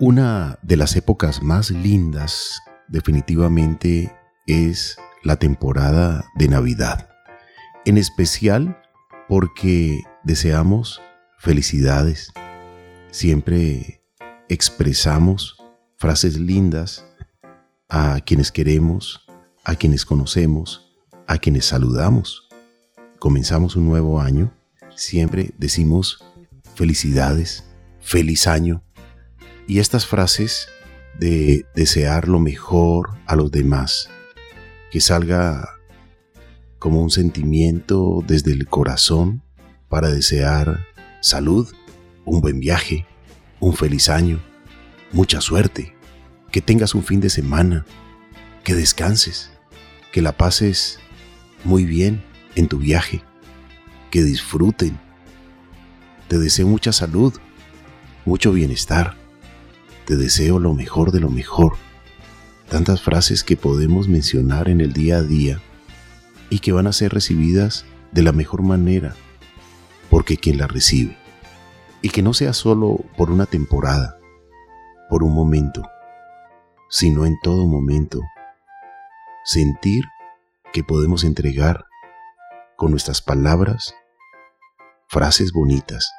Una de las épocas más lindas definitivamente es la temporada de Navidad, en especial porque deseamos felicidades, siempre expresamos frases lindas a quienes queremos, a quienes conocemos, a quienes saludamos. Comenzamos un nuevo año, siempre decimos felicidades, feliz año, y estas frases de desear lo mejor a los demás, que salga como un sentimiento desde el corazón para desear salud, un buen viaje, un feliz año, mucha suerte, que tengas un fin de semana, que descanses, que la pases muy bien en tu viaje, que disfruten. Te deseo mucha salud, mucho bienestar te deseo lo mejor de lo mejor. Tantas frases que podemos mencionar en el día a día y que van a ser recibidas de la mejor manera porque quien la recibe. Y que no sea solo por una temporada, por un momento, sino en todo momento. Sentir que podemos entregar con nuestras palabras frases bonitas,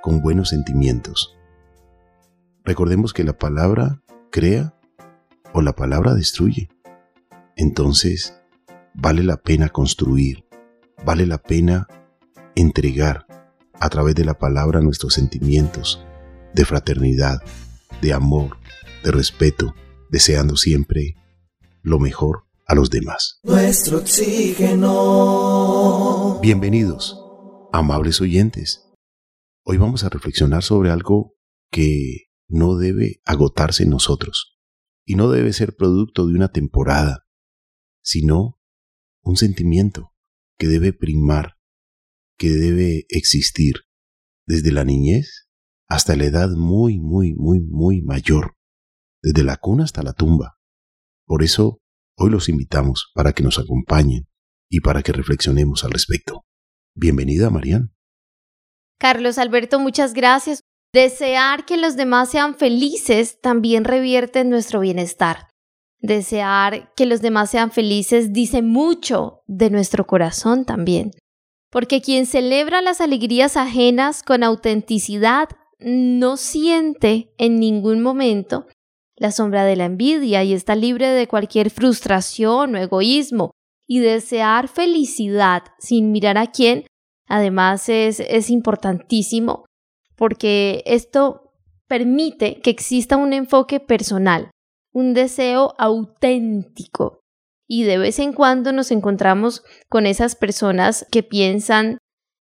con buenos sentimientos Recordemos que la palabra crea o la palabra destruye. Entonces, vale la pena construir, vale la pena entregar a través de la palabra nuestros sentimientos de fraternidad, de amor, de respeto, deseando siempre lo mejor a los demás. Nuestro oxígeno. Bienvenidos, amables oyentes. Hoy vamos a reflexionar sobre algo que no debe agotarse en nosotros y no debe ser producto de una temporada, sino un sentimiento que debe primar, que debe existir desde la niñez hasta la edad muy, muy, muy, muy mayor, desde la cuna hasta la tumba. Por eso, hoy los invitamos para que nos acompañen y para que reflexionemos al respecto. Bienvenida, Marian. Carlos Alberto, muchas gracias. Desear que los demás sean felices también revierte en nuestro bienestar. Desear que los demás sean felices dice mucho de nuestro corazón también. Porque quien celebra las alegrías ajenas con autenticidad no siente en ningún momento la sombra de la envidia y está libre de cualquier frustración o egoísmo. Y desear felicidad sin mirar a quién, además es, es importantísimo porque esto permite que exista un enfoque personal, un deseo auténtico. Y de vez en cuando nos encontramos con esas personas que piensan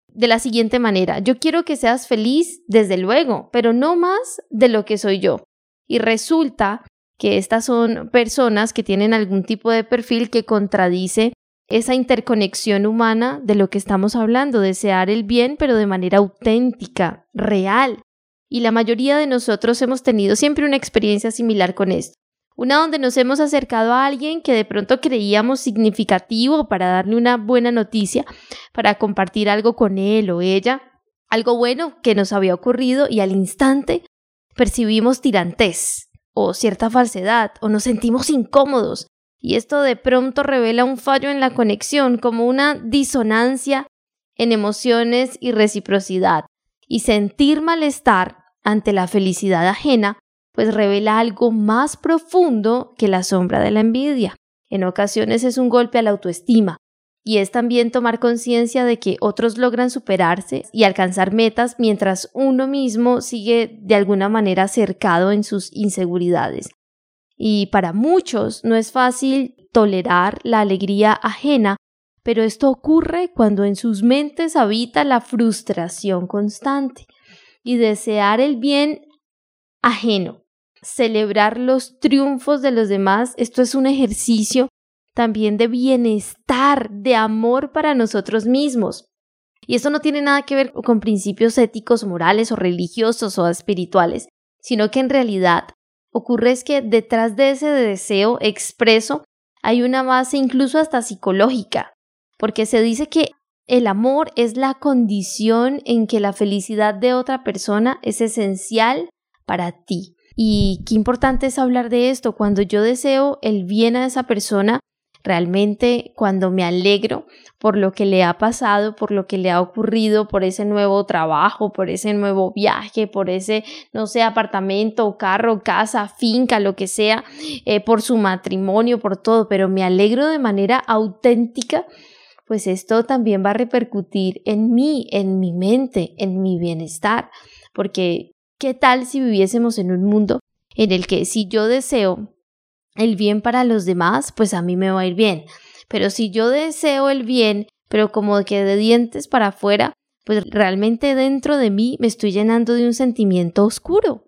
de la siguiente manera, yo quiero que seas feliz, desde luego, pero no más de lo que soy yo. Y resulta que estas son personas que tienen algún tipo de perfil que contradice esa interconexión humana de lo que estamos hablando, desear el bien, pero de manera auténtica, real. Y la mayoría de nosotros hemos tenido siempre una experiencia similar con esto. Una donde nos hemos acercado a alguien que de pronto creíamos significativo para darle una buena noticia, para compartir algo con él o ella, algo bueno que nos había ocurrido y al instante percibimos tirantez o cierta falsedad o nos sentimos incómodos y esto de pronto revela un fallo en la conexión, como una disonancia en emociones y reciprocidad. Y sentir malestar ante la felicidad ajena, pues revela algo más profundo que la sombra de la envidia. En ocasiones es un golpe a la autoestima, y es también tomar conciencia de que otros logran superarse y alcanzar metas mientras uno mismo sigue de alguna manera cercado en sus inseguridades y para muchos no es fácil tolerar la alegría ajena, pero esto ocurre cuando en sus mentes habita la frustración constante y desear el bien ajeno, celebrar los triunfos de los demás, esto es un ejercicio también de bienestar, de amor para nosotros mismos. Y esto no tiene nada que ver con principios éticos, morales o religiosos o espirituales, sino que en realidad ocurre es que detrás de ese deseo expreso hay una base incluso hasta psicológica, porque se dice que el amor es la condición en que la felicidad de otra persona es esencial para ti. Y qué importante es hablar de esto. Cuando yo deseo el bien a esa persona, realmente cuando me alegro por lo que le ha pasado, por lo que le ha ocurrido, por ese nuevo trabajo, por ese nuevo viaje, por ese, no sé, apartamento, carro, casa, finca, lo que sea, eh, por su matrimonio, por todo, pero me alegro de manera auténtica, pues esto también va a repercutir en mí, en mi mente, en mi bienestar, porque ¿qué tal si viviésemos en un mundo en el que si yo deseo el bien para los demás, pues a mí me va a ir bien. Pero si yo deseo el bien, pero como que de dientes para afuera, pues realmente dentro de mí me estoy llenando de un sentimiento oscuro.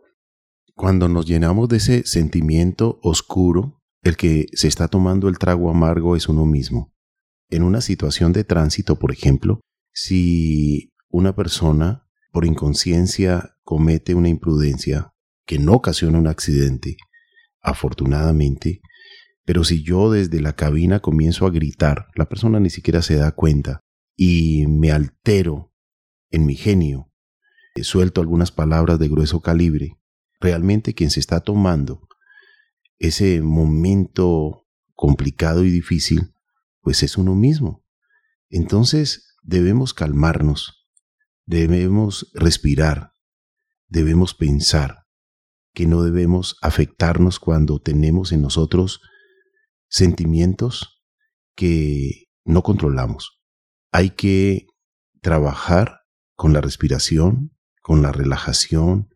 Cuando nos llenamos de ese sentimiento oscuro, el que se está tomando el trago amargo es uno mismo. En una situación de tránsito, por ejemplo, si una persona por inconsciencia comete una imprudencia que no ocasiona un accidente, afortunadamente, pero si yo desde la cabina comienzo a gritar, la persona ni siquiera se da cuenta y me altero en mi genio, suelto algunas palabras de grueso calibre, realmente quien se está tomando ese momento complicado y difícil, pues es uno mismo. Entonces debemos calmarnos, debemos respirar, debemos pensar, que no debemos afectarnos cuando tenemos en nosotros sentimientos que no controlamos. Hay que trabajar con la respiración, con la relajación,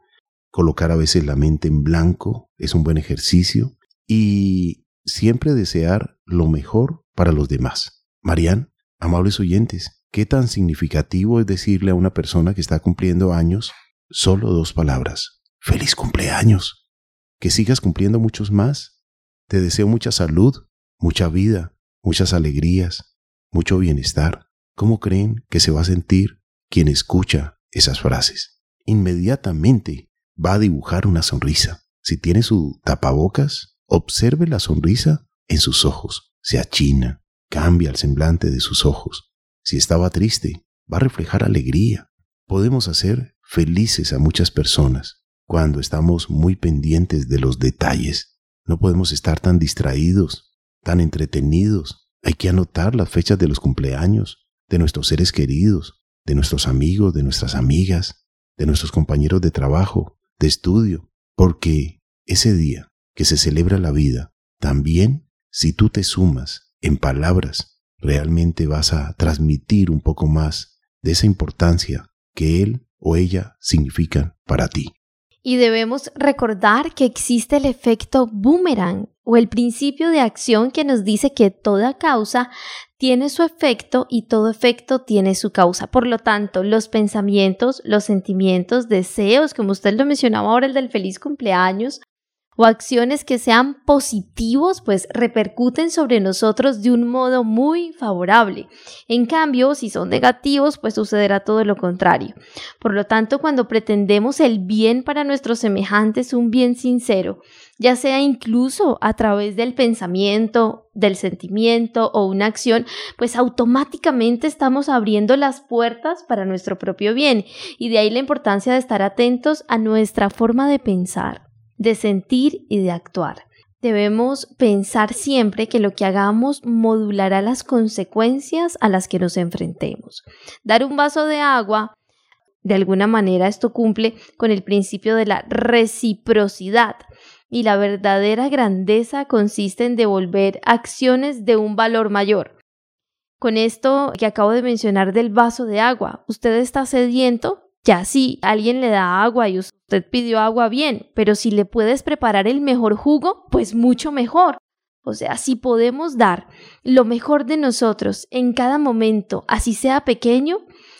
colocar a veces la mente en blanco, es un buen ejercicio, y siempre desear lo mejor para los demás. Marian, amables oyentes, ¿qué tan significativo es decirle a una persona que está cumpliendo años solo dos palabras? Feliz cumpleaños. Que sigas cumpliendo muchos más. Te deseo mucha salud, mucha vida, muchas alegrías, mucho bienestar. ¿Cómo creen que se va a sentir quien escucha esas frases? Inmediatamente va a dibujar una sonrisa. Si tiene su tapabocas, observe la sonrisa en sus ojos. Se achina, cambia el semblante de sus ojos. Si estaba triste, va a reflejar alegría. Podemos hacer felices a muchas personas cuando estamos muy pendientes de los detalles. No podemos estar tan distraídos, tan entretenidos. Hay que anotar las fechas de los cumpleaños, de nuestros seres queridos, de nuestros amigos, de nuestras amigas, de nuestros compañeros de trabajo, de estudio, porque ese día que se celebra la vida, también si tú te sumas en palabras, realmente vas a transmitir un poco más de esa importancia que él o ella significan para ti. Y debemos recordar que existe el efecto boomerang o el principio de acción que nos dice que toda causa tiene su efecto y todo efecto tiene su causa. Por lo tanto, los pensamientos, los sentimientos, deseos, como usted lo mencionaba ahora, el del feliz cumpleaños, o acciones que sean positivos, pues repercuten sobre nosotros de un modo muy favorable. En cambio, si son negativos, pues sucederá todo lo contrario. Por lo tanto, cuando pretendemos el bien para nuestros semejantes, un bien sincero, ya sea incluso a través del pensamiento, del sentimiento o una acción, pues automáticamente estamos abriendo las puertas para nuestro propio bien. Y de ahí la importancia de estar atentos a nuestra forma de pensar de sentir y de actuar. Debemos pensar siempre que lo que hagamos modulará las consecuencias a las que nos enfrentemos. Dar un vaso de agua, de alguna manera esto cumple con el principio de la reciprocidad y la verdadera grandeza consiste en devolver acciones de un valor mayor. Con esto que acabo de mencionar del vaso de agua, usted está sediento, ya si alguien le da agua y usted pidió agua bien, pero si le puedes preparar el mejor jugo, pues mucho mejor. O sea, si podemos dar lo mejor de nosotros en cada momento, así sea pequeño,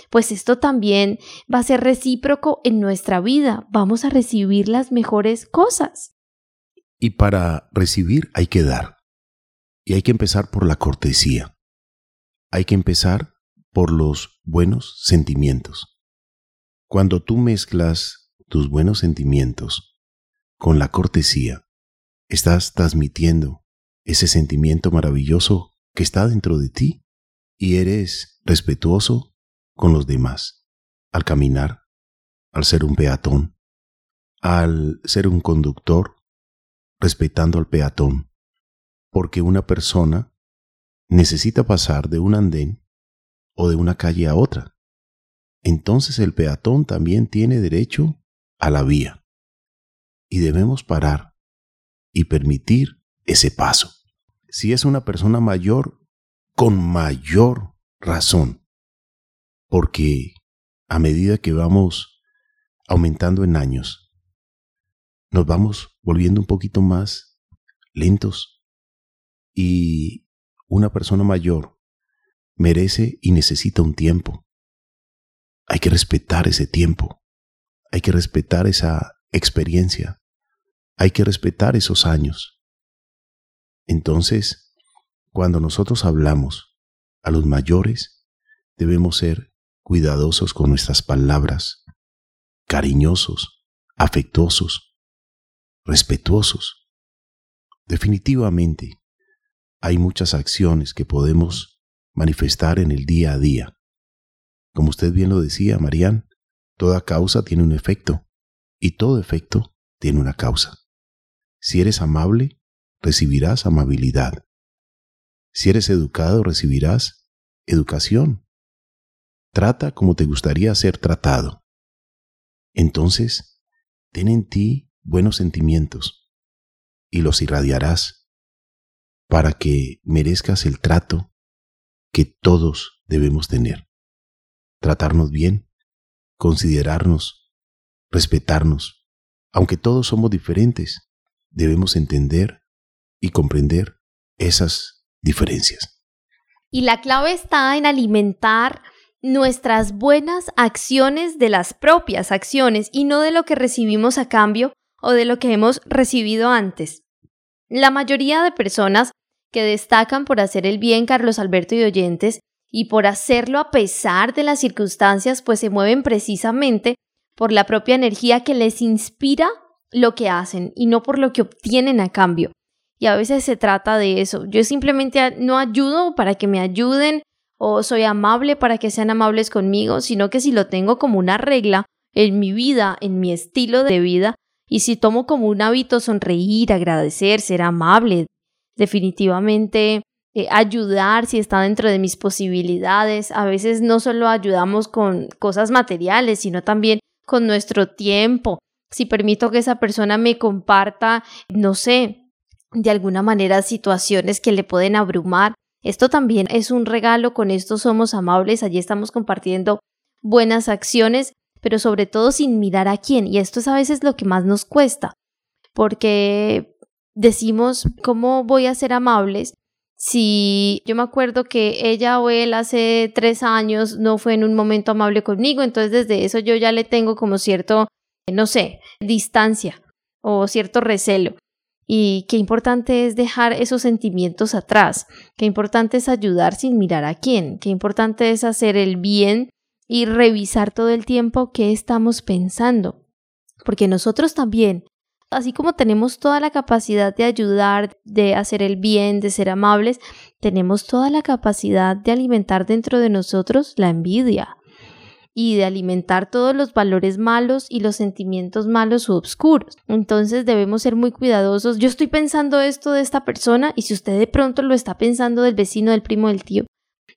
pues esto también va a ser recíproco en nuestra vida. Vamos a recibir las mejores cosas. Y para recibir hay que dar. Y hay que empezar por la cortesía. Hay que empezar por los buenos sentimientos. Cuando tú mezclas tus buenos sentimientos con la cortesía, estás transmitiendo ese sentimiento maravilloso que está dentro de ti y eres respetuoso con los demás al caminar, al ser un peatón, al ser un conductor respetando al peatón, porque una persona necesita pasar de un andén o de una calle a otra. Entonces el peatón también tiene derecho a la vía y debemos parar y permitir ese paso. Si es una persona mayor, con mayor razón, porque a medida que vamos aumentando en años, nos vamos volviendo un poquito más lentos y una persona mayor merece y necesita un tiempo. Hay que respetar ese tiempo, hay que respetar esa experiencia, hay que respetar esos años. Entonces, cuando nosotros hablamos a los mayores, debemos ser cuidadosos con nuestras palabras, cariñosos, afectuosos, respetuosos. Definitivamente, hay muchas acciones que podemos manifestar en el día a día. Como usted bien lo decía, Marían, toda causa tiene un efecto y todo efecto tiene una causa. Si eres amable, recibirás amabilidad. Si eres educado, recibirás educación. Trata como te gustaría ser tratado. Entonces, ten en ti buenos sentimientos y los irradiarás para que merezcas el trato que todos debemos tener. Tratarnos bien, considerarnos, respetarnos. Aunque todos somos diferentes, debemos entender y comprender esas diferencias. Y la clave está en alimentar nuestras buenas acciones de las propias acciones y no de lo que recibimos a cambio o de lo que hemos recibido antes. La mayoría de personas que destacan por hacer el bien, Carlos Alberto y oyentes, y por hacerlo a pesar de las circunstancias, pues se mueven precisamente por la propia energía que les inspira lo que hacen y no por lo que obtienen a cambio. Y a veces se trata de eso. Yo simplemente no ayudo para que me ayuden o soy amable para que sean amables conmigo, sino que si lo tengo como una regla en mi vida, en mi estilo de vida, y si tomo como un hábito sonreír, agradecer, ser amable, definitivamente eh, ayudar si está dentro de mis posibilidades. A veces no solo ayudamos con cosas materiales, sino también con nuestro tiempo. Si permito que esa persona me comparta, no sé, de alguna manera situaciones que le pueden abrumar. Esto también es un regalo, con esto somos amables, allí estamos compartiendo buenas acciones, pero sobre todo sin mirar a quién. Y esto es a veces lo que más nos cuesta, porque decimos, ¿cómo voy a ser amables? Si yo me acuerdo que ella o él hace tres años no fue en un momento amable conmigo, entonces desde eso yo ya le tengo como cierto, no sé, distancia o cierto recelo. Y qué importante es dejar esos sentimientos atrás, qué importante es ayudar sin mirar a quién, qué importante es hacer el bien y revisar todo el tiempo qué estamos pensando. Porque nosotros también, así como tenemos toda la capacidad de ayudar, de hacer el bien, de ser amables, tenemos toda la capacidad de alimentar dentro de nosotros la envidia, y de alimentar todos los valores malos y los sentimientos malos u obscuros. Entonces debemos ser muy cuidadosos. Yo estoy pensando esto de esta persona y si usted de pronto lo está pensando del vecino, del primo, del tío,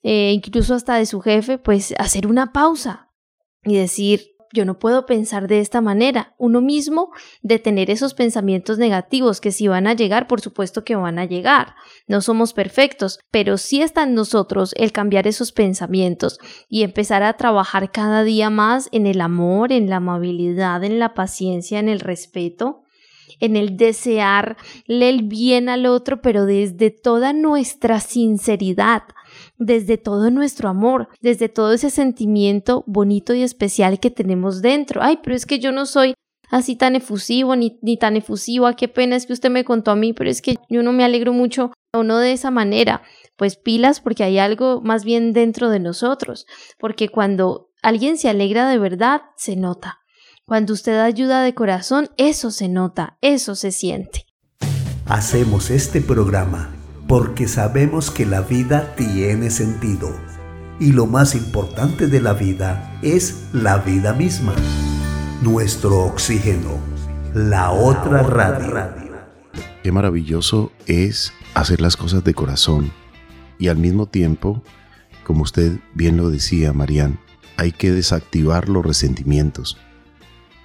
eh, incluso hasta de su jefe, pues hacer una pausa y decir, yo no puedo pensar de esta manera. Uno mismo de tener esos pensamientos negativos que si van a llegar, por supuesto que van a llegar. No somos perfectos, pero sí está en nosotros el cambiar esos pensamientos y empezar a trabajar cada día más en el amor, en la amabilidad, en la paciencia, en el respeto en el desearle el bien al otro, pero desde toda nuestra sinceridad, desde todo nuestro amor, desde todo ese sentimiento bonito y especial que tenemos dentro. Ay, pero es que yo no soy así tan efusivo ni, tan efusiva, qué pena es que usted me contó a mí, pero es que yo no me alegro mucho o no de esa manera. Pues pilas porque hay algo más bien dentro de nosotros, porque cuando alguien se alegra de verdad, se nota. Cuando usted ayuda de corazón, eso se nota, eso se siente. Hacemos este programa porque sabemos que la vida tiene sentido y lo más importante de la vida es la vida misma, nuestro oxígeno, la otra radio. Qué maravilloso es hacer las cosas de corazón y al mismo tiempo, como usted bien lo decía, Marian, hay que desactivar los resentimientos.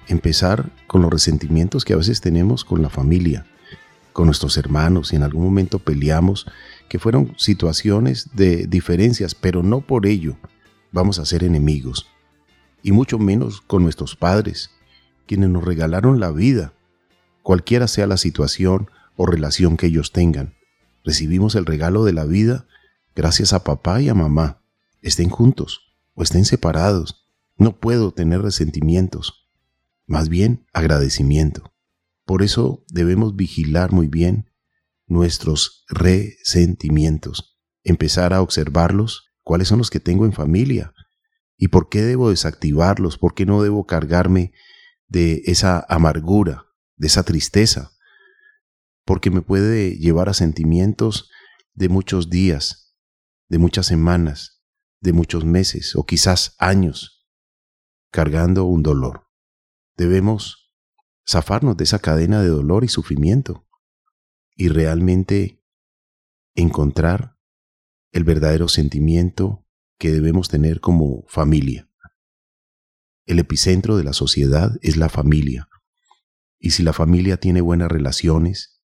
Empezar con los resentimientos que a veces tenemos con la familia, con nuestros hermanos, y en algún momento peleamos, que fueron situaciones de diferencias, pero no por ello vamos a ser enemigos, y mucho menos con nuestros padres, quienes nos regalaron la vida, cualquiera sea la situación o relación que ellos tengan. Recibimos el regalo de la vida gracias a papá y a mamá, estén juntos o estén separados. No puedo tener resentimientos, más bien agradecimiento. Por eso debemos vigilar muy bien nuestros resentimientos, empezar a observarlos, cuáles son los que tengo en familia y por qué debo desactivarlos, por qué no debo cargarme de esa amargura, de esa tristeza, porque me puede llevar a sentimientos de muchos días, de muchas semanas, de muchos meses o quizás años, cargando un dolor. Debemos zafarnos de esa cadena de dolor y sufrimiento y realmente encontrar el verdadero sentimiento que debemos tener como familia. El epicentro de la sociedad es la familia. Y si la familia tiene buenas relaciones,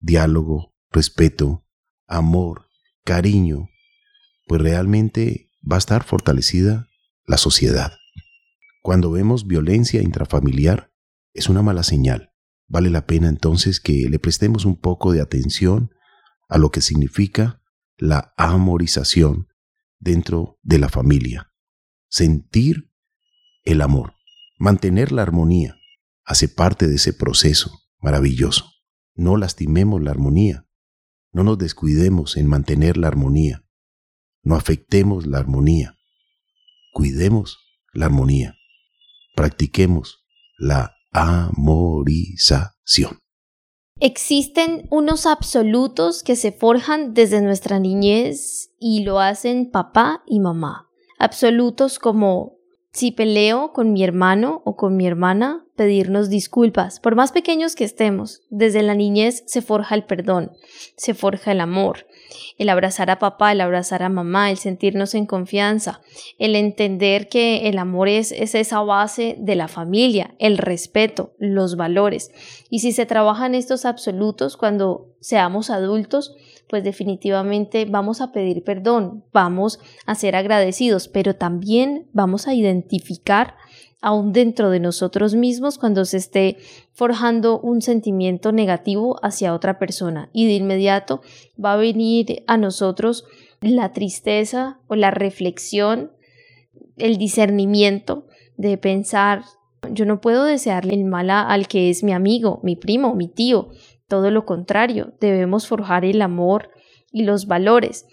diálogo, respeto, amor, cariño, pues realmente va a estar fortalecida la sociedad. Cuando vemos violencia intrafamiliar, es una mala señal. Vale la pena entonces que le prestemos un poco de atención a lo que significa la amorización dentro de la familia. Sentir el amor, mantener la armonía, hace parte de ese proceso maravilloso. No lastimemos la armonía, no nos descuidemos en mantener la armonía, no afectemos la armonía, cuidemos la armonía, practiquemos la amorización. Existen unos absolutos que se forjan desde nuestra niñez y lo hacen papá y mamá. Absolutos como si peleo con mi hermano o con mi hermana, pedirnos disculpas, por más pequeños que estemos. Desde la niñez se forja el perdón, se forja el amor, el abrazar a papá, el abrazar a mamá, el sentirnos en confianza, el entender que el amor es, es esa base de la familia, el respeto, los valores. Y si se trabajan estos absolutos cuando seamos adultos, pues definitivamente vamos a pedir perdón, vamos a ser agradecidos, pero también vamos a identificar aún dentro de nosotros mismos cuando se esté forjando un sentimiento negativo hacia otra persona y de inmediato va a venir a nosotros la tristeza o la reflexión, el discernimiento de pensar yo no puedo desearle el mal al que es mi amigo, mi primo, mi tío. Todo lo contrario, debemos forjar el amor y los valores.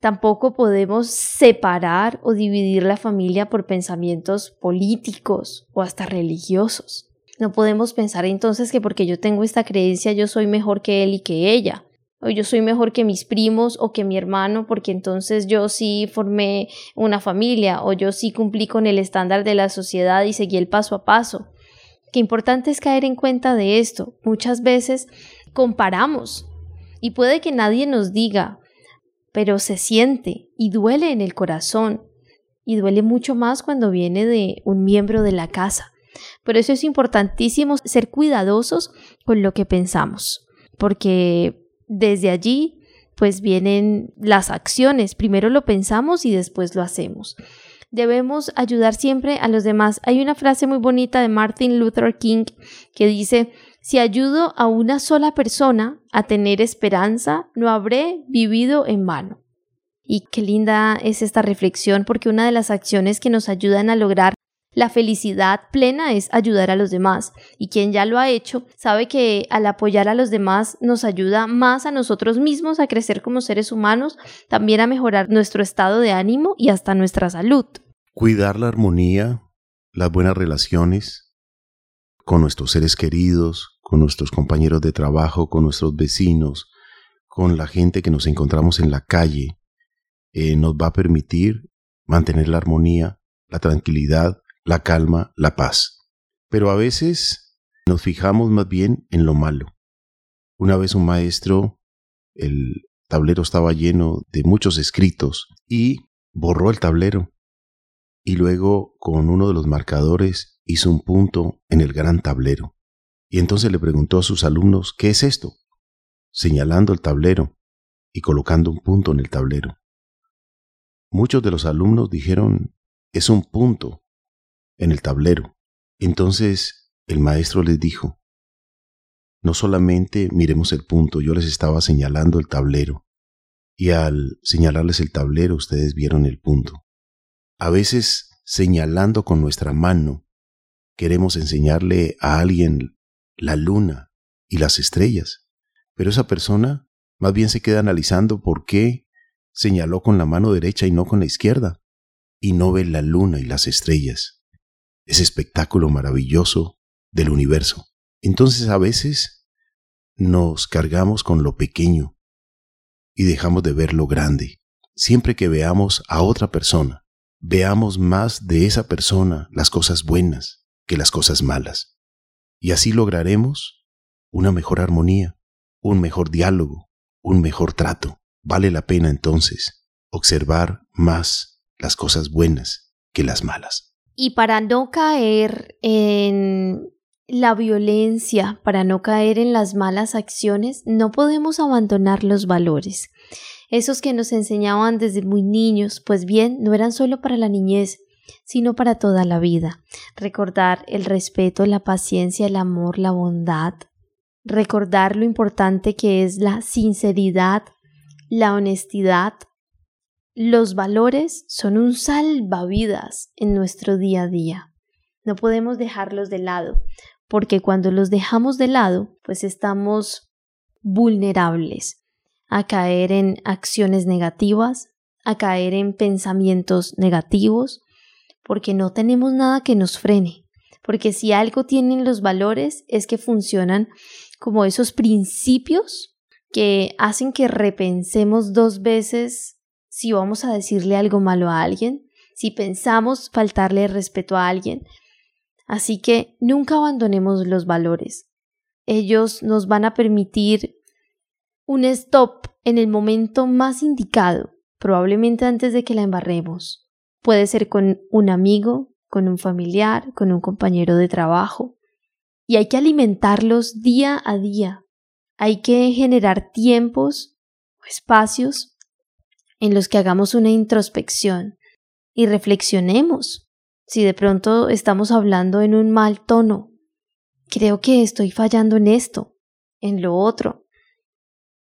Tampoco podemos separar o dividir la familia por pensamientos políticos o hasta religiosos. No podemos pensar entonces que porque yo tengo esta creencia yo soy mejor que él y que ella, o yo soy mejor que mis primos o que mi hermano porque entonces yo sí formé una familia o yo sí cumplí con el estándar de la sociedad y seguí el paso a paso. Qué importante es caer en cuenta de esto. Muchas veces comparamos y puede que nadie nos diga, pero se siente y duele en el corazón y duele mucho más cuando viene de un miembro de la casa. Por eso es importantísimo ser cuidadosos con lo que pensamos, porque desde allí pues vienen las acciones. Primero lo pensamos y después lo hacemos. Debemos ayudar siempre a los demás. Hay una frase muy bonita de Martin Luther King que dice, si ayudo a una sola persona a tener esperanza, no habré vivido en vano. Y qué linda es esta reflexión porque una de las acciones que nos ayudan a lograr la felicidad plena es ayudar a los demás y quien ya lo ha hecho sabe que al apoyar a los demás nos ayuda más a nosotros mismos a crecer como seres humanos, también a mejorar nuestro estado de ánimo y hasta nuestra salud. Cuidar la armonía, las buenas relaciones con nuestros seres queridos, con nuestros compañeros de trabajo, con nuestros vecinos, con la gente que nos encontramos en la calle, eh, nos va a permitir mantener la armonía, la tranquilidad, la calma, la paz. Pero a veces nos fijamos más bien en lo malo. Una vez un maestro, el tablero estaba lleno de muchos escritos y borró el tablero y luego con uno de los marcadores hizo un punto en el gran tablero. Y entonces le preguntó a sus alumnos, ¿qué es esto? Señalando el tablero y colocando un punto en el tablero. Muchos de los alumnos dijeron, es un punto en el tablero. Entonces el maestro les dijo, no solamente miremos el punto, yo les estaba señalando el tablero. Y al señalarles el tablero ustedes vieron el punto. A veces, señalando con nuestra mano, queremos enseñarle a alguien la luna y las estrellas, pero esa persona más bien se queda analizando por qué señaló con la mano derecha y no con la izquierda, y no ve la luna y las estrellas, ese espectáculo maravilloso del universo. Entonces a veces nos cargamos con lo pequeño y dejamos de ver lo grande. Siempre que veamos a otra persona, veamos más de esa persona las cosas buenas que las cosas malas. Y así lograremos una mejor armonía, un mejor diálogo, un mejor trato. Vale la pena entonces observar más las cosas buenas que las malas. Y para no caer en la violencia, para no caer en las malas acciones, no podemos abandonar los valores esos que nos enseñaban desde muy niños, pues bien, no eran solo para la niñez, sino para toda la vida. Recordar el respeto, la paciencia, el amor, la bondad. Recordar lo importante que es la sinceridad, la honestidad. Los valores son un salvavidas en nuestro día a día. No podemos dejarlos de lado, porque cuando los dejamos de lado, pues estamos vulnerables a caer en acciones negativas, a caer en pensamientos negativos, porque no tenemos nada que nos frene. Porque si algo tienen los valores es que funcionan como esos principios que hacen que repensemos dos veces si vamos a decirle algo malo a alguien, si pensamos faltarle respeto a alguien. Así que nunca abandonemos los valores. Ellos nos van a permitir un stop en el momento más indicado, probablemente antes de que la embarremos. Puede ser con un amigo, con un familiar, con un compañero de trabajo. Y hay que alimentarlos día a día. Hay que generar tiempos o espacios en los que hagamos una introspección y reflexionemos si de pronto estamos hablando en un mal tono. Creo que estoy fallando en esto, en lo otro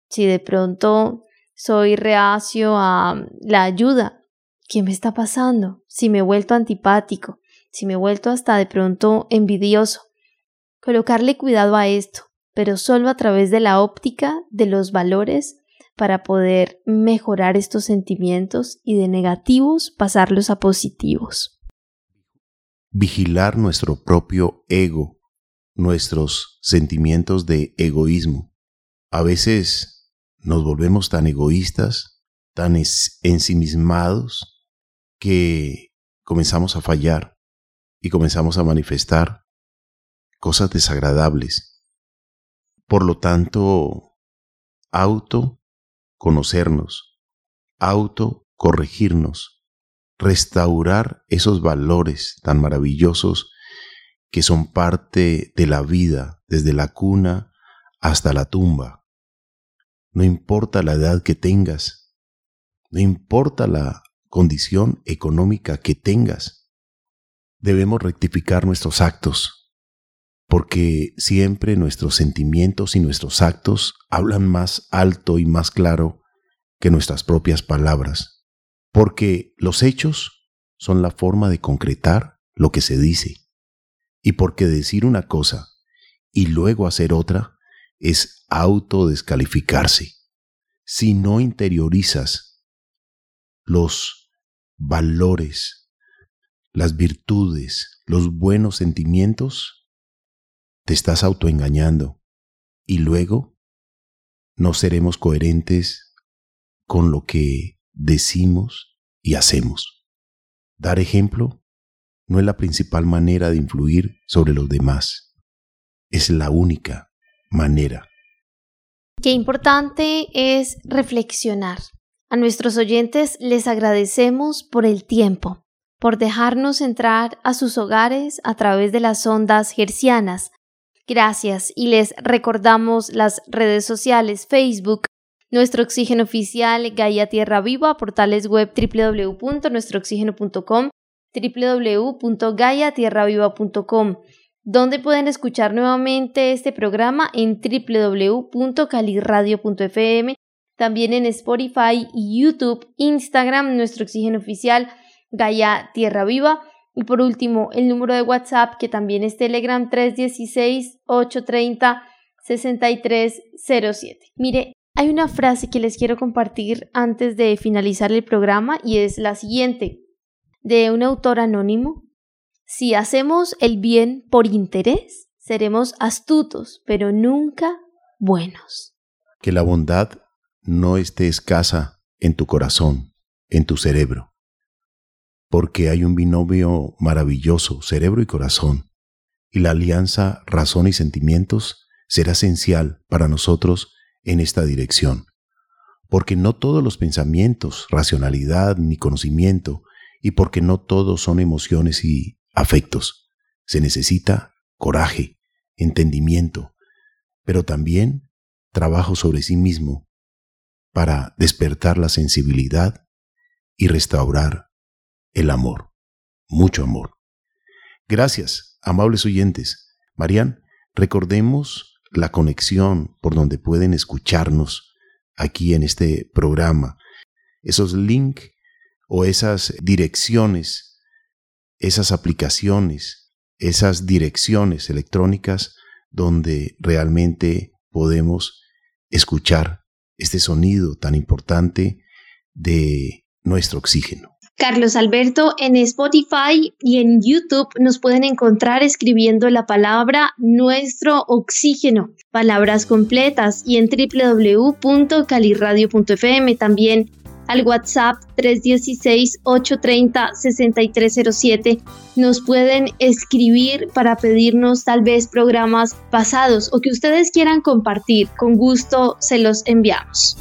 si de pronto soy reacio a la ayuda, ¿qué me está pasando? Si me he vuelto antipático, si me he vuelto hasta de pronto envidioso. Colocarle cuidado a esto, pero solo a través de la óptica de los valores para poder mejorar estos sentimientos y de negativos pasarlos a positivos. Vigilar nuestro propio ego, nuestros sentimientos de egoísmo. A veces nos volvemos tan egoístas, tan ensimismados, que comenzamos a fallar y comenzamos a manifestar cosas desagradables. Por lo tanto, auto conocernos, auto corregirnos, restaurar esos valores tan maravillosos que son parte de la vida desde la cuna hasta la tumba. No importa la edad que tengas, no importa la condición económica que tengas, debemos rectificar nuestros actos, porque siempre nuestros sentimientos y nuestros actos hablan más alto y más claro que nuestras propias palabras, porque los hechos son la forma de concretar lo que se dice, y porque decir una cosa y luego hacer otra es autodescalificarse. Si no interiorizas los valores, las virtudes, los buenos sentimientos, te estás autoengañando y luego no seremos coherentes con lo que decimos y hacemos. Dar ejemplo no es la principal manera de influir sobre los demás es la única manera. Qué importante es reflexionar. A nuestros oyentes les agradecemos por el tiempo, por dejarnos entrar a sus hogares a través de las ondas hercianas. Gracias y les recordamos las redes sociales Facebook, nuestro oxígeno oficial Gaia Tierra Viva, portales web www.nuestrooxígeno.com, www.gaiatierraviva.com, donde pueden escuchar nuevamente este programa en www.caliradio.fm, también en Spotify YouTube, Instagram, nuestro oxígeno oficial Gaia Tierra Viva. Y por último, el número de WhatsApp, que también es Telegram 316-830-6307. Mire, hay una frase que les quiero compartir antes de finalizar el programa y es la siguiente, de un autor anónimo. Si hacemos el bien por interés, seremos astutos, pero nunca buenos. Que la bondad no esté escasa en tu corazón, en tu cerebro, porque hay un binomio maravilloso, cerebro y corazón, y la alianza razón y sentimientos será esencial para nosotros en esta dirección, porque no todos los pensamientos, racionalidad ni conocimiento, y porque no todos son emociones y afectos. Se necesita coraje, entendimiento, pero también trabajo sobre sí mismo para despertar la sensibilidad y restaurar el amor, mucho amor. Gracias, amables oyentes. Marian, recordemos la conexión por donde pueden escucharnos aquí en este programa, esos links o esas direcciones, esas aplicaciones, esas direcciones electrónicas donde realmente podemos escuchar este sonido tan importante de nuestro oxígeno. Carlos Alberto, en Spotify y en YouTube nos pueden encontrar escribiendo la palabra nuestro oxígeno, palabras completas, y en www.caliradio.fm también al WhatsApp 316-830-6307. Nos pueden escribir para pedirnos tal vez programas pasados o que ustedes quieran compartir. Con gusto se los enviamos.